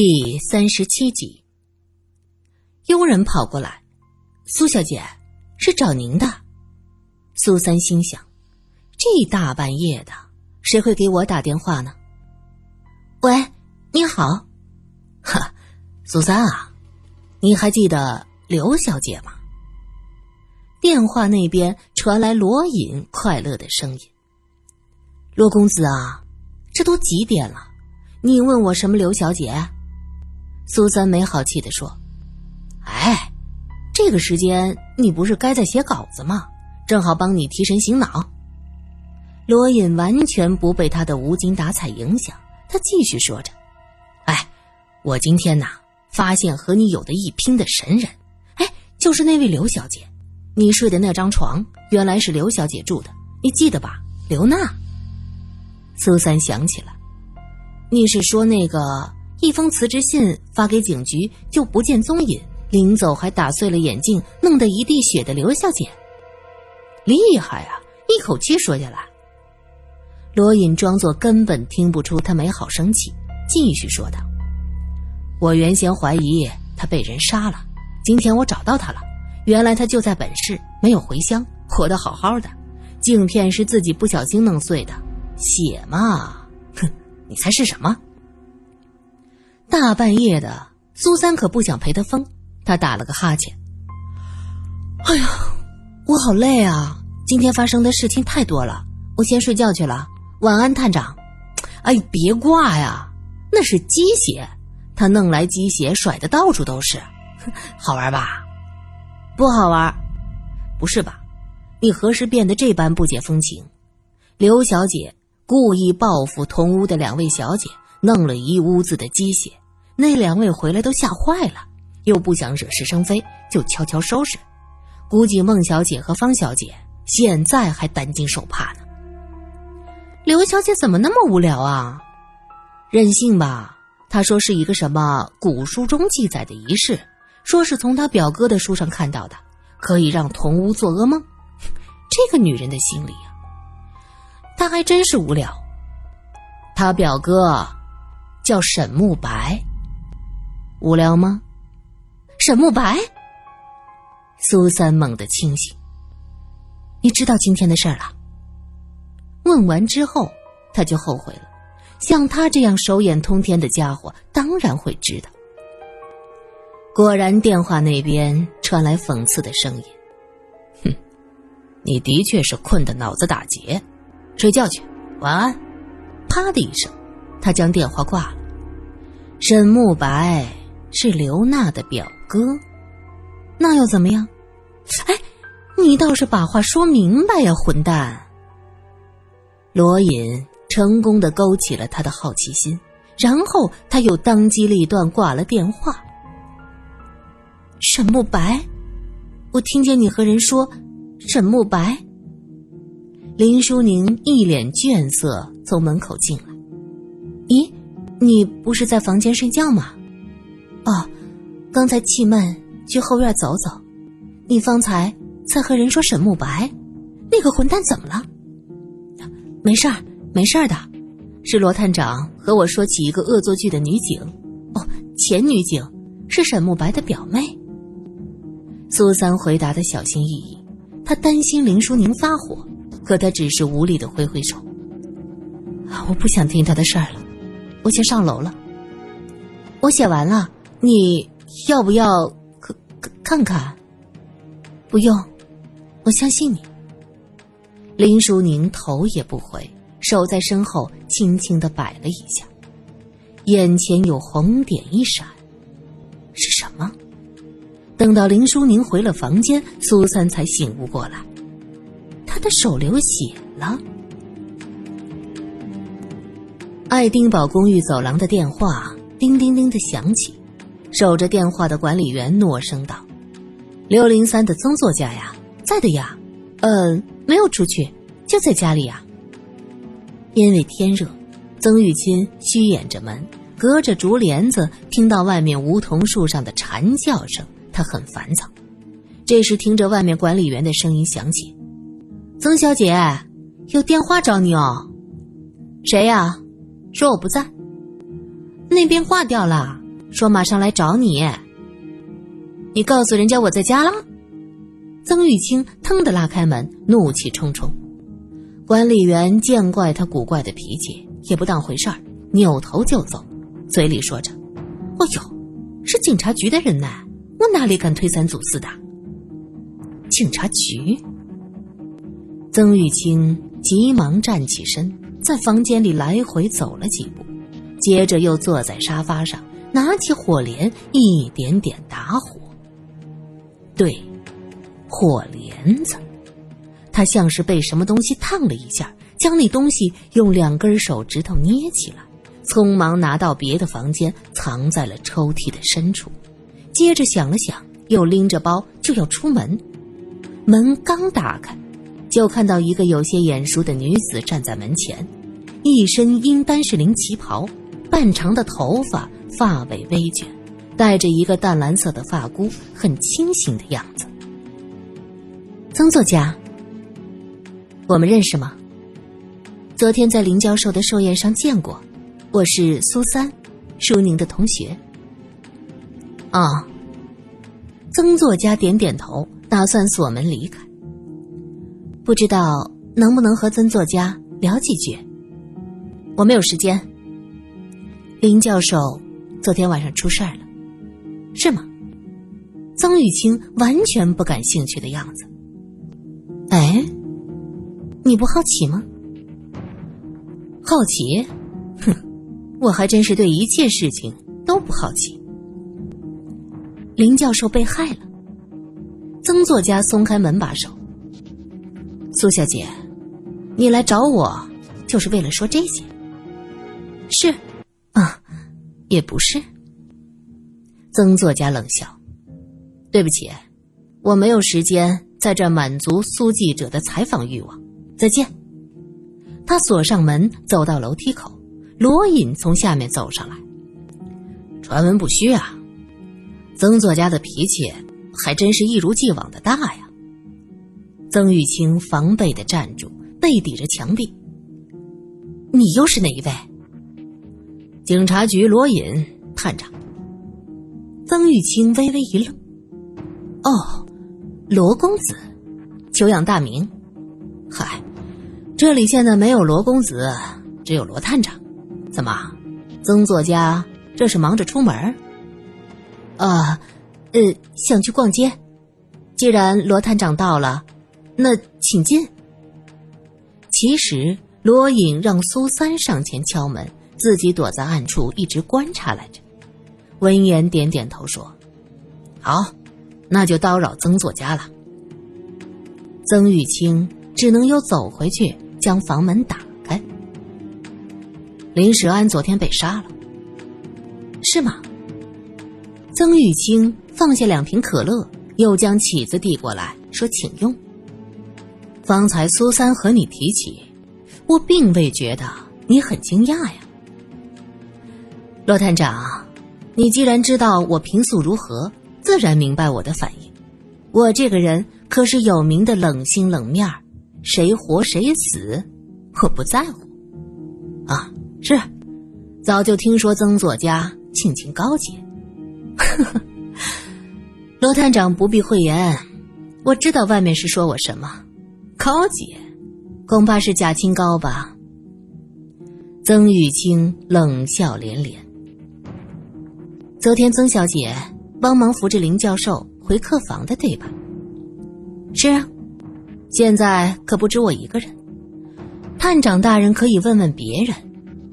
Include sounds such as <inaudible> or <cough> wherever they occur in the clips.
第三十七集，佣人跑过来：“苏小姐，是找您的。”苏三心想：“这大半夜的，谁会给我打电话呢？”“喂，你好。”“哈，苏三啊，你还记得刘小姐吗？”电话那边传来罗隐快乐的声音：“罗公子啊，这都几点了？你问我什么刘小姐？”苏三没好气的说：“哎，这个时间你不是该在写稿子吗？正好帮你提神醒脑。”罗隐完全不被他的无精打采影响，他继续说着：“哎，我今天呐，发现和你有的一拼的神人，哎，就是那位刘小姐。你睡的那张床原来是刘小姐住的，你记得吧？刘娜。”苏三想起了，你是说那个？一封辞职信发给警局就不见踪影，临走还打碎了眼镜，弄得一地血的刘小姐，厉害啊！一口气说下来。罗隐装作根本听不出他没好生气，继续说道：“我原先怀疑他被人杀了，今天我找到他了，原来他就在本市，没有回乡，活得好好的。镜片是自己不小心弄碎的，血嘛，哼，你猜是什么？”大半夜的，苏三可不想陪他疯，他打了个哈欠。哎呀，我好累啊！今天发生的事情太多了，我先睡觉去了。晚安，探长。哎，别挂呀，那是鸡血，他弄来鸡血甩的到处都是，<laughs> 好玩吧？不好玩。不是吧？你何时变得这般不解风情？刘小姐故意报复同屋的两位小姐。弄了一屋子的鸡血，那两位回来都吓坏了，又不想惹是生非，就悄悄收拾。估计孟小姐和方小姐现在还担惊受怕呢。刘小姐怎么那么无聊啊？任性吧？她说是一个什么古书中记载的仪式，说是从她表哥的书上看到的，可以让同屋做噩梦。这个女人的心理啊，她还真是无聊。她表哥。叫沈慕白，无聊吗？沈慕白，苏三猛地清醒。你知道今天的事儿了？问完之后，他就后悔了。像他这样手眼通天的家伙，当然会知道。果然，电话那边传来讽刺的声音：“哼，你的确是困得脑子打结，睡觉去，晚安。”啪的一声，他将电话挂了。沈慕白是刘娜的表哥，那又怎么样？哎，你倒是把话说明白呀，混蛋！罗隐成功的勾起了他的好奇心，然后他又当机立断挂了电话。沈慕白，我听见你和人说沈慕白。林淑宁一脸倦色从门口进来，咦？你不是在房间睡觉吗？哦，刚才气闷，去后院走走。你方才在和人说沈慕白，那个混蛋怎么了？没事儿，没事儿的，是罗探长和我说起一个恶作剧的女警。哦，前女警是沈慕白的表妹。苏三回答的小心翼翼，他担心林淑宁发火，可他只是无力的挥挥手。我不想听他的事儿了。我先上楼了。我写完了，你要不要看看看？不用，我相信你。林淑宁头也不回，手在身后轻轻的摆了一下，眼前有红点一闪，是什么？等到林淑宁回了房间，苏三才醒悟过来，他的手流血了。爱丁堡公寓走廊的电话叮叮叮的响起，守着电话的管理员诺声道：“六零三的曾作家呀，在的呀，嗯，没有出去，就在家里呀。”因为天热，曾玉清虚掩着门，隔着竹帘子听到外面梧桐树上的蝉叫声，他很烦躁。这时，听着外面管理员的声音响起：“曾小姐，有电话找你哦，谁呀？”说我不在，那边挂掉了，说马上来找你。你告诉人家我在家了。曾玉清腾地拉开门，怒气冲冲。管理员见怪他古怪的脾气，也不当回事儿，扭头就走，嘴里说着：“哦呦，是警察局的人呢，我哪里敢推三阻四的？”警察局。曾玉清急忙站起身，在房间里来回走了几步，接着又坐在沙发上，拿起火镰，一点点打火。对，火镰子。他像是被什么东西烫了一下，将那东西用两根手指头捏起来，匆忙拿到别的房间，藏在了抽屉的深处。接着想了想，又拎着包就要出门。门刚打开，就看到一个有些眼熟的女子站在门前，一身阴丹士林旗袍，半长的头发，发尾微卷，戴着一个淡蓝色的发箍，很清醒的样子。曾作家。我们认识吗？昨天在林教授的寿宴上见过，我是苏三，舒宁的同学。啊，曾作家点点头，打算锁门离开。不知道能不能和曾作家聊几句？我没有时间。林教授昨天晚上出事儿了，是吗？曾玉清完全不感兴趣的样子。哎。你不好奇吗？好奇，哼，我还真是对一切事情都不好奇。林教授被害了，曾作家松开门把手。苏小姐，你来找我就是为了说这些？是，啊，也不是。曾作家冷笑：“对不起，我没有时间在这满足苏记者的采访欲望。”再见。他锁上门，走到楼梯口。罗隐从下面走上来。传闻不虚啊，曾作家的脾气还真是一如既往的大呀。曾玉清防备的站住，背抵着墙壁。你又是哪一位？警察局罗隐探长。曾玉清微微一愣。哦，罗公子，久仰大名。嗨。这里现在没有罗公子，只有罗探长。怎么，曾作家这是忙着出门？啊，呃，想去逛街。既然罗探长到了，那请进。其实罗隐让苏三上前敲门，自己躲在暗处一直观察来着。闻言点点头说：“好，那就叨扰曾作家了。”曾玉清只能又走回去。将房门打开。林时安昨天被杀了，是吗？曾玉清放下两瓶可乐，又将起子递过来，说：“请用。”方才苏三和你提起，我并未觉得你很惊讶呀。罗探长，你既然知道我平素如何，自然明白我的反应。我这个人可是有名的冷心冷面儿。谁活谁死，我不在乎。啊，是，早就听说曾作家性情高洁。<laughs> 罗探长不必讳言，我知道外面是说我什么。高姐，恐怕是假清高吧。曾玉清冷笑连连。昨天曾小姐帮忙扶着林教授回客房的，对吧？是啊。现在可不止我一个人，探长大人可以问问别人。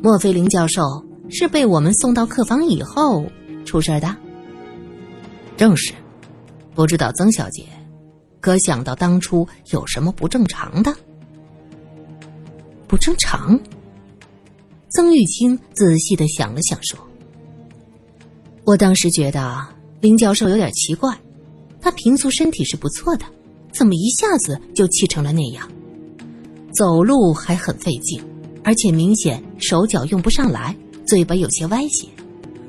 莫非林教授是被我们送到客房以后出事的？正是，不知道曾小姐可想到当初有什么不正常的？不正常？曾玉清仔细的想了想，说：“我当时觉得林教授有点奇怪，他平素身体是不错的。”怎么一下子就气成了那样？走路还很费劲，而且明显手脚用不上来，嘴巴有些歪斜。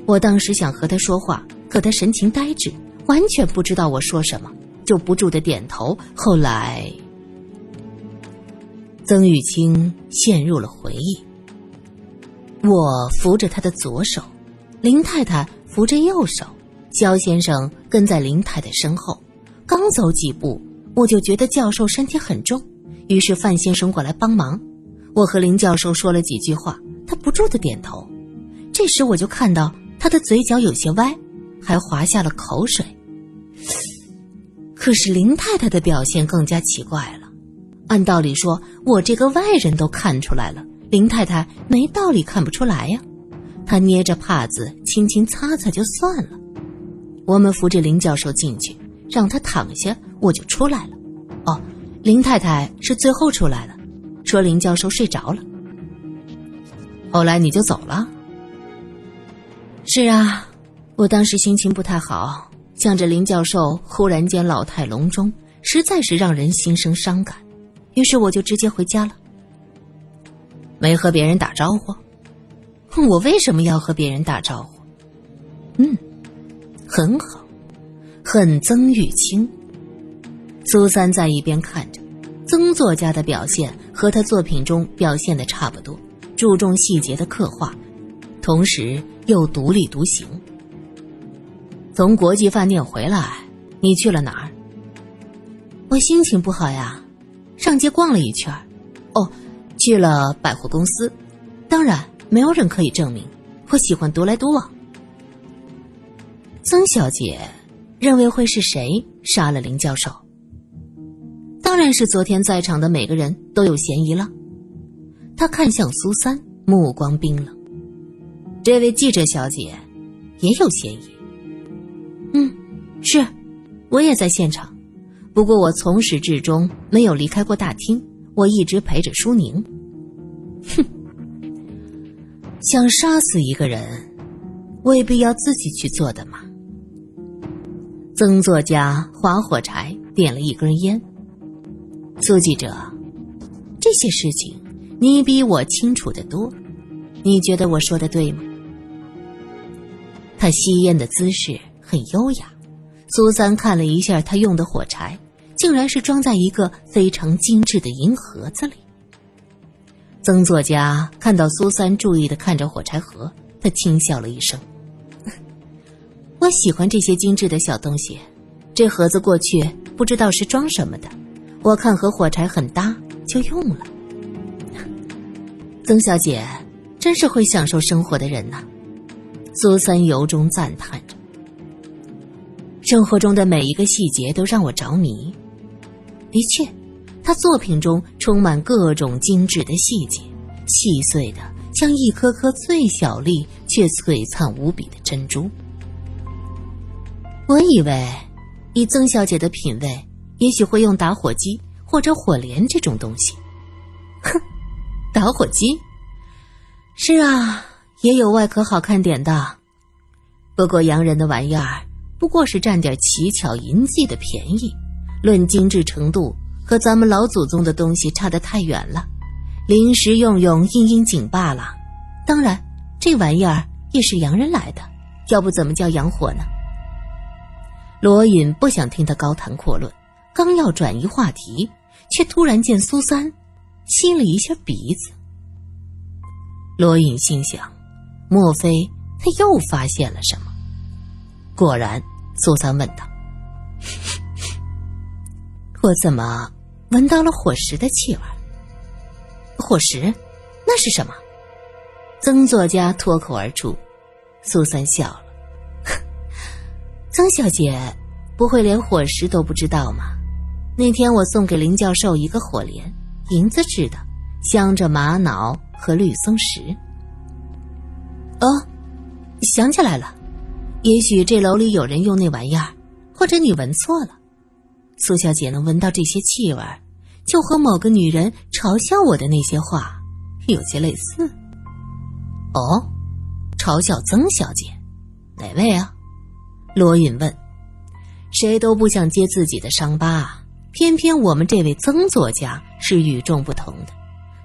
我当时想和他说话，可他神情呆滞，完全不知道我说什么，就不住的点头。后来，曾玉清陷入了回忆。我扶着他的左手，林太太扶着右手，肖先生跟在林太太身后。刚走几步，我就觉得教授身体很重，于是范先生过来帮忙。我和林教授说了几句话，他不住的点头。这时我就看到他的嘴角有些歪，还滑下了口水。可是林太太的表现更加奇怪了。按道理说，我这个外人都看出来了，林太太没道理看不出来呀。她捏着帕子轻轻擦擦就算了。我们扶着林教授进去。让他躺下，我就出来了。哦，林太太是最后出来了，说林教授睡着了。后来你就走了。是啊，我当时心情不太好，想着林教授忽然间老态龙钟，实在是让人心生伤感，于是我就直接回家了。没和别人打招呼。我为什么要和别人打招呼？嗯，很好。恨曾玉清。苏三在一边看着，曾作家的表现和他作品中表现的差不多，注重细节的刻画，同时又独立独行。从国际饭店回来，你去了哪儿？我心情不好呀，上街逛了一圈哦，去了百货公司。当然，没有人可以证明我喜欢独来独往。曾小姐。认为会是谁杀了林教授？当然是昨天在场的每个人都有嫌疑了。他看向苏三，目光冰冷。这位记者小姐也有嫌疑。是，我也在现场。不过我从始至终没有离开过大厅，我一直陪着舒宁。哼，想杀死一个人，未必要自己去做的吗？曾作家划火柴，点了一根烟。苏记者，这些事情你比我清楚的多，你觉得我说的对吗？他吸烟的姿势很优雅。苏三看了一下他用的火柴，竟然是装在一个非常精致的银盒子里。曾作家看到苏三注意的看着火柴盒，他轻笑了一声。<laughs> 我喜欢这些精致的小东西，这盒子过去不知道是装什么的，我看和火柴很搭，就用了。<laughs> 曾小姐真是会享受生活的人呐，苏三由衷赞叹着。生活中的每一个细节都让我着迷。的确，他作品中充满各种精致的细节，细碎的像一颗颗最小粒却璀璨无比的珍珠。我以为，以曾小姐的品味，也许会用打火机或者火镰这种东西。哼，打火机。是啊，也有外壳好看点的。不过洋人的玩意儿，不过是占点奇巧淫迹的便宜。论精致程度，和咱们老祖宗的东西差得太远了。临时用用，应应景罢了。当然，这玩意儿也是洋人来的，要不怎么叫洋火呢？罗隐不想听他高谈阔论，刚要转移话题，却突然见苏三吸了一下鼻子。罗隐心想：莫非他又发现了什么？果然，苏三问道：“ <laughs> 我怎么闻到了火石的气味？火石？那是什么？”曾作家脱口而出。苏三笑了。<laughs> 曾小姐，不会连火石都不知道吗？那天我送给林教授一个火镰，银子制的，镶着玛瑙和绿松石。哦，想起来了，也许这楼里有人用那玩意儿，或者你闻错了。苏小姐能闻到这些气味，就和某个女人嘲笑我的那些话有些类似。哦，嘲笑曾小姐，哪位啊？罗隐问：“谁都不想揭自己的伤疤，偏偏我们这位曾作家是与众不同的。”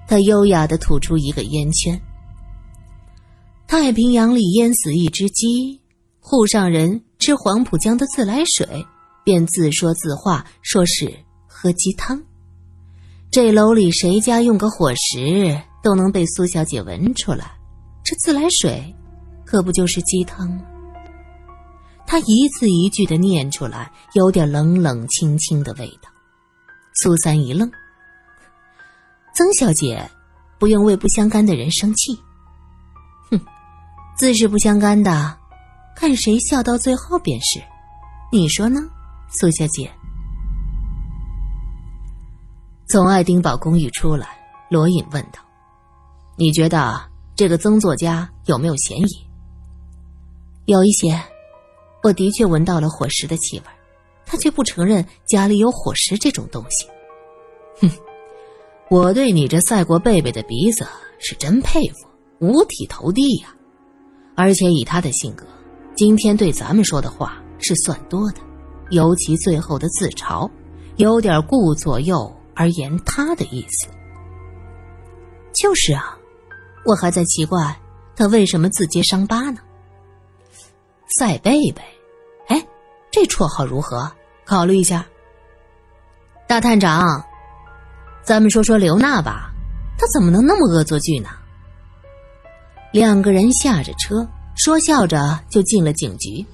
他优雅的吐出一个烟圈。太平洋里淹死一只鸡，沪上人吃黄浦江的自来水，便自说自话，说是喝鸡汤。这楼里谁家用个火石，都能被苏小姐闻出来。这自来水，可不就是鸡汤吗？他一字一句的念出来，有点冷冷清清的味道。苏三一愣：“曾小姐，不用为不相干的人生气。哼，自是不相干的，看谁笑到最后便是。你说呢，苏小姐？”从爱丁堡公寓出来，罗隐问道：“你觉得这个曾作家有没有嫌疑？”“有一些，我的确闻到了火石的气味。”他却不承认家里有火石这种东西。哼，我对你这赛过贝贝的鼻子是真佩服，五体投地呀！而且以他的性格，今天对咱们说的话是算多的，尤其最后的自嘲，有点顾左右而言他的意思。就是啊，我还在奇怪他为什么自揭伤疤呢？赛贝贝，哎，这绰号如何？考虑一下，大探长，咱们说说刘娜吧，她怎么能那么恶作剧呢？两个人下着车，说笑着就进了警局。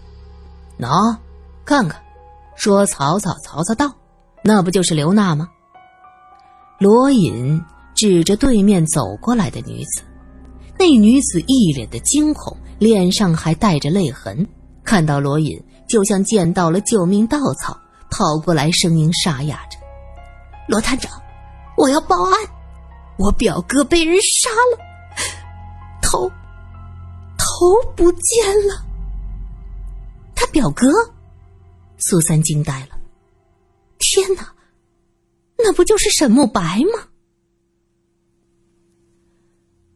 喏，看看，说曹操，曹操到，那不就是刘娜吗？罗隐指着对面走过来的女子，那女子一脸的惊恐，脸上还带着泪痕，看到罗隐。就像见到了救命稻草，跑过来，声音沙哑着：“罗探长，我要报案，我表哥被人杀了，头，头不见了。”他表哥，苏三惊呆了：“天哪，那不就是沈慕白吗？”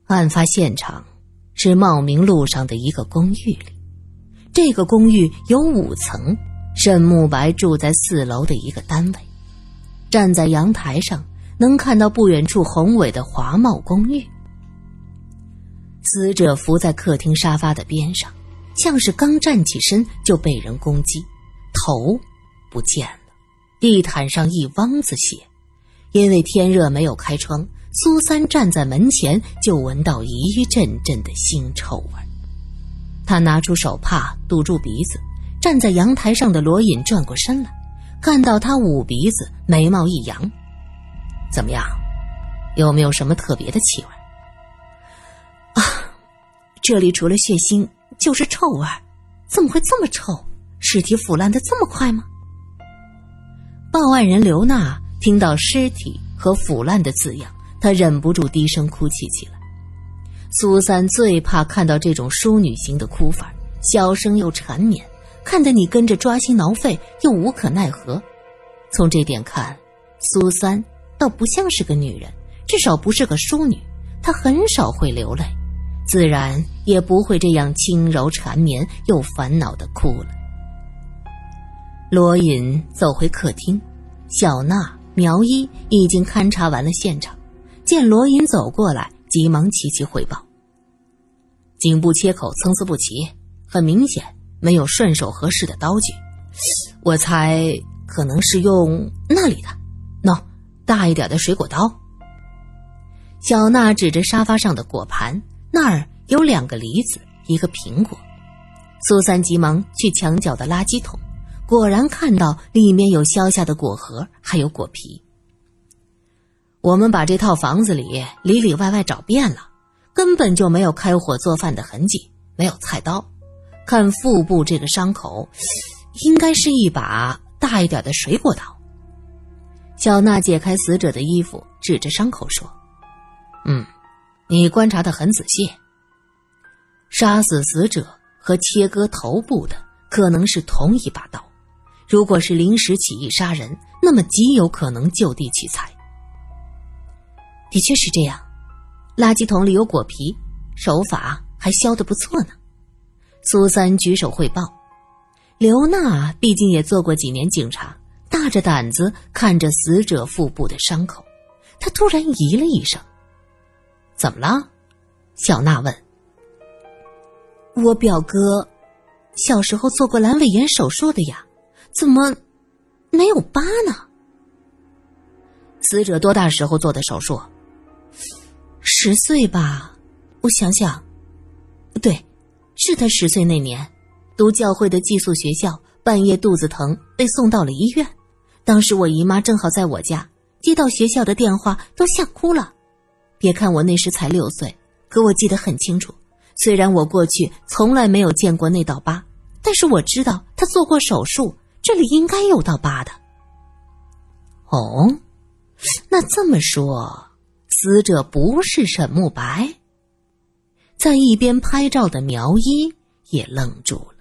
案发现场是茂名路上的一个公寓里。这个公寓有五层，沈慕白住在四楼的一个单位。站在阳台上，能看到不远处宏伟的华茂公寓。死者伏在客厅沙发的边上，像是刚站起身就被人攻击，头不见了，地毯上一汪子血。因为天热没有开窗，苏三站在门前就闻到一阵阵的腥臭味。他拿出手帕堵住鼻子，站在阳台上的罗隐转过身来，看到他捂鼻子，眉毛一扬：“怎么样，有没有什么特别的气味？”“，这里除了血腥就是臭味，怎么会这么臭？尸体腐烂的这么快吗？”报案人刘娜听到“尸体”和“腐烂”的字样，她忍不住低声哭泣起来。苏三最怕看到这种淑女型的哭法，小声又缠绵，看得你跟着抓心挠肺又无可奈何。从这点看，苏三倒不像是个女人，至少不是个淑女。她很少会流泪，自然也不会这样轻柔缠绵又烦恼的哭了。罗隐走回客厅，小娜、苗一已经勘察完了现场，见罗隐走过来。急忙齐齐汇报：颈部切口参差不齐，很明显没有顺手合适的刀具。我猜可能是用那里的，喏，大一点的水果刀。小娜指着沙发上的果盘，那儿有两个梨子，一个苹果。苏三急忙去墙角的垃圾桶，果然看到里面有削下的果核，还有果皮。我们把这套房子里里里外外找遍了，根本就没有开火做饭的痕迹，没有菜刀。看腹部这个伤口，应该是一把大一点的水果刀。小娜解开死者的衣服，指着伤口说：“嗯，你观察的很仔细。杀死死者和切割头部的可能是同一把刀。如果是临时起意杀人，那么极有可能就地取材。”的确是这样，垃圾桶里有果皮，手法还削得不错呢。苏三举手汇报。刘娜毕竟也做过几年警察，大着胆子看着死者腹部的伤口，她突然咦了一声：“怎么了？”小娜问。“我表哥小时候做过阑尾炎手术的呀，怎么没有疤呢？”死者多大时候做的手术？十岁吧，我想想，对，是他十岁那年，读教会的寄宿学校，半夜肚子疼，被送到了医院。当时我姨妈正好在我家，接到学校的电话都吓哭了。别看我那时才六岁，可我记得很清楚。虽然我过去从来没有见过那道疤，但是我知道他做过手术，这里应该有道疤的。哦，那这么说，死者不是沈慕白？在一边拍照的苗一也愣住了。